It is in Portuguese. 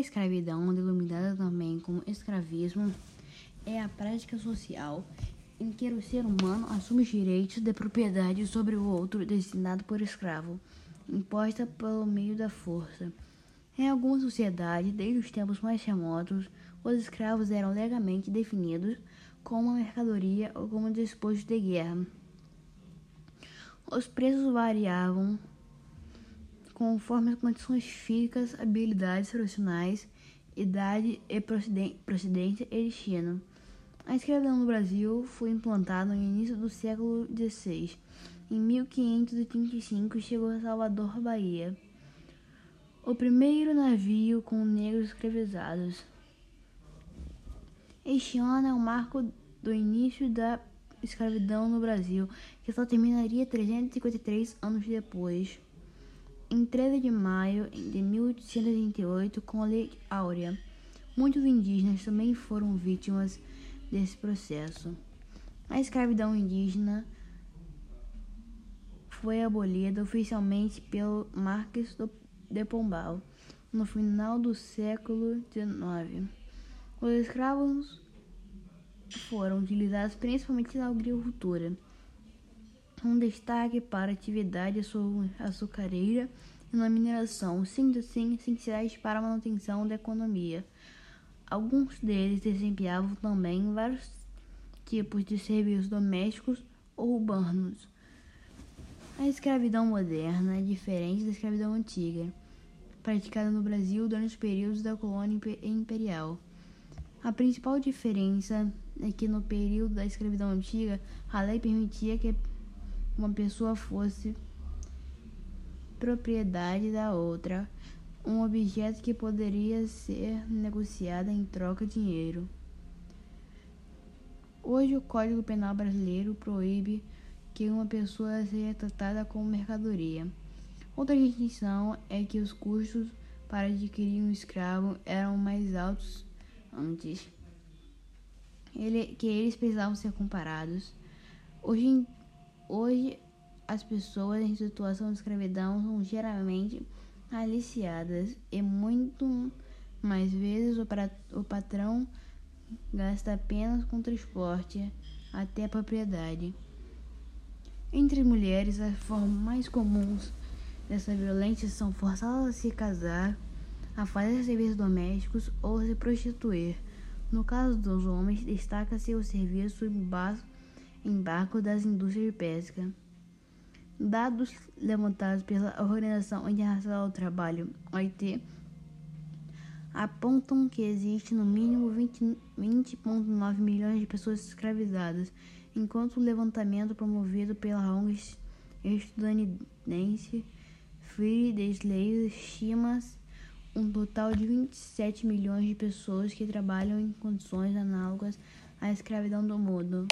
escravidão, denominada também como escravismo, é a prática social em que o ser humano assume os direitos de propriedade sobre o outro destinado por escravo, imposta pelo meio da força. Em algumas sociedades, desde os tempos mais remotos, os escravos eram legalmente definidos como uma mercadoria ou como disposto de guerra. Os preços variavam conforme as condições físicas, habilidades profissionais, idade e procedência e destino. A escravidão no Brasil foi implantada no início do século XVI. Em 1535 chegou a Salvador, Bahia, o primeiro navio com negros escravizados. Este ano é o marco do início da escravidão no Brasil, que só terminaria 353 anos depois. Em 13 de maio de 1838, com a Lei Áurea, muitos indígenas também foram vítimas desse processo. A escravidão indígena foi abolida oficialmente pelo Marques de Pombal no final do século XIX. Os escravos foram utilizados principalmente na agricultura. Um destaque para a atividade açucareira e na mineração, sendo assim essenciais para a manutenção da economia. Alguns deles desempenhavam também vários tipos de serviços domésticos ou urbanos. A escravidão moderna é diferente da escravidão antiga, praticada no Brasil durante os períodos da colônia imperial. A principal diferença é que no período da escravidão antiga, a lei permitia que uma pessoa fosse propriedade da outra, um objeto que poderia ser negociado em troca de dinheiro. Hoje, o Código Penal brasileiro proíbe que uma pessoa seja tratada como mercadoria. Outra distinção é que os custos para adquirir um escravo eram mais altos antes, Ele, que eles precisavam ser comparados. Hoje, hoje, as pessoas em situação de escravidão são geralmente aliciadas e muito mais vezes o, pra, o patrão gasta apenas com transporte até a propriedade. Entre mulheres, as formas mais comuns dessa violência são forçá-las a se casar, a fazer serviços domésticos ou se prostituir. No caso dos homens, destaca-se o serviço em barco das indústrias de pesca. Dados levantados pela Organização Internacional do Trabalho, OIT, apontam que existe no mínimo 20,9 20, milhões de pessoas escravizadas, enquanto o levantamento promovido pela ONG estadunidense Free the Slaves estima um total de 27 milhões de pessoas que trabalham em condições análogas à escravidão do mundo.